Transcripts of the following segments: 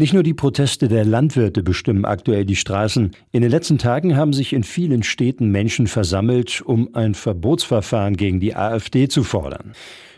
Nicht nur die Proteste der Landwirte bestimmen aktuell die Straßen. In den letzten Tagen haben sich in vielen Städten Menschen versammelt, um ein Verbotsverfahren gegen die AfD zu fordern.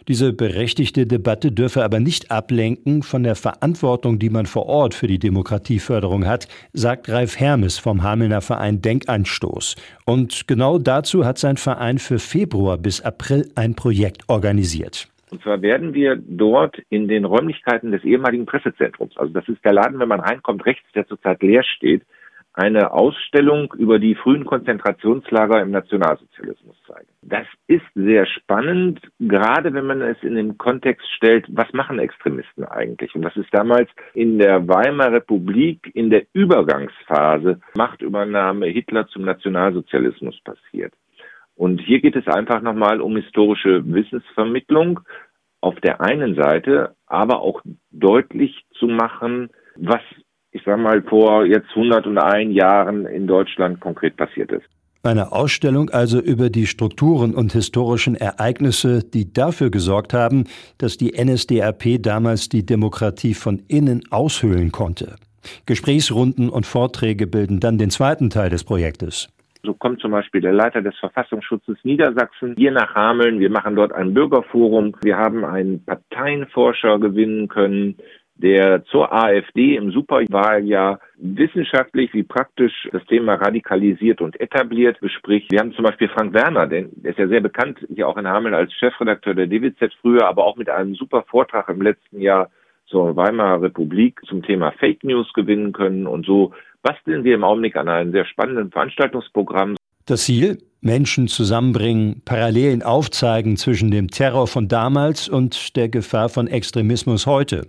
Diese berechtigte Debatte dürfe aber nicht ablenken von der Verantwortung, die man vor Ort für die Demokratieförderung hat, sagt Ralf Hermes vom Hamelner Verein Denkanstoß. Und genau dazu hat sein Verein für Februar bis April ein Projekt organisiert. Und zwar werden wir dort in den Räumlichkeiten des ehemaligen Pressezentrums, also das ist der Laden, wenn man reinkommt, rechts, der zurzeit leer steht, eine Ausstellung über die frühen Konzentrationslager im Nationalsozialismus zeigen. Das ist sehr spannend, gerade wenn man es in den Kontext stellt, was machen Extremisten eigentlich? Und das ist damals in der Weimarer Republik in der Übergangsphase Machtübernahme Hitler zum Nationalsozialismus passiert. Und hier geht es einfach nochmal um historische Wissensvermittlung auf der einen Seite, aber auch deutlich zu machen, was, ich sage mal, vor jetzt 101 Jahren in Deutschland konkret passiert ist. Eine Ausstellung also über die Strukturen und historischen Ereignisse, die dafür gesorgt haben, dass die NSDAP damals die Demokratie von innen aushöhlen konnte. Gesprächsrunden und Vorträge bilden dann den zweiten Teil des Projektes. So kommt zum Beispiel der Leiter des Verfassungsschutzes Niedersachsen hier nach Hameln. Wir machen dort ein Bürgerforum. Wir haben einen Parteienforscher gewinnen können, der zur AfD im Superwahljahr wissenschaftlich wie praktisch das Thema radikalisiert und etabliert bespricht. Wir haben zum Beispiel Frank Werner, der ist ja sehr bekannt hier auch in Hameln als Chefredakteur der DWZ früher, aber auch mit einem super Vortrag im letzten Jahr zur Weimarer Republik zum Thema Fake News gewinnen können und so basteln wir im Augenblick an einem sehr spannenden Veranstaltungsprogramm. Das Ziel? Menschen zusammenbringen, Parallelen aufzeigen zwischen dem Terror von damals und der Gefahr von Extremismus heute.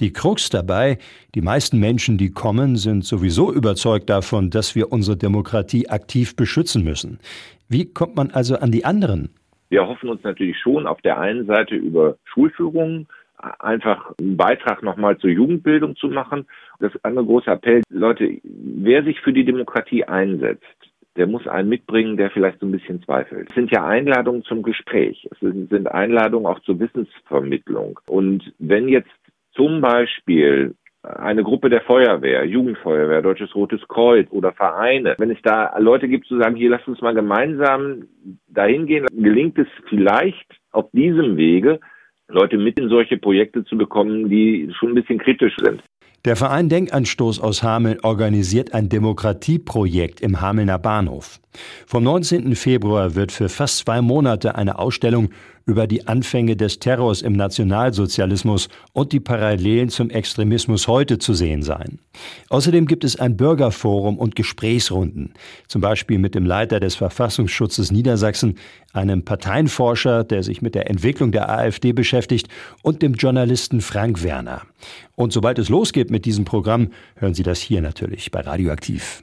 Die Krux dabei, die meisten Menschen, die kommen, sind sowieso überzeugt davon, dass wir unsere Demokratie aktiv beschützen müssen. Wie kommt man also an die anderen? Wir hoffen uns natürlich schon auf der einen Seite über Schulführungen, einfach einen Beitrag nochmal zur Jugendbildung zu machen. Das andere große Appell, Leute, wer sich für die Demokratie einsetzt, der muss einen mitbringen, der vielleicht so ein bisschen zweifelt. Es sind ja Einladungen zum Gespräch. Es sind Einladungen auch zur Wissensvermittlung. Und wenn jetzt zum Beispiel eine Gruppe der Feuerwehr, Jugendfeuerwehr, Deutsches Rotes Kreuz oder Vereine, wenn es da Leute gibt zu sagen, hier lasst uns mal gemeinsam dahin gehen, gelingt es vielleicht auf diesem Wege, Leute mit in solche Projekte zu bekommen, die schon ein bisschen kritisch sind. Der Verein Denkanstoß aus Hameln organisiert ein Demokratieprojekt im Hamelner Bahnhof. Vom 19. Februar wird für fast zwei Monate eine Ausstellung über die Anfänge des Terrors im Nationalsozialismus und die Parallelen zum Extremismus heute zu sehen sein. Außerdem gibt es ein Bürgerforum und Gesprächsrunden, zum Beispiel mit dem Leiter des Verfassungsschutzes Niedersachsen, einem Parteienforscher, der sich mit der Entwicklung der AfD beschäftigt, und dem Journalisten Frank Werner. Und sobald es losgeht mit diesem Programm, hören Sie das hier natürlich bei Radioaktiv.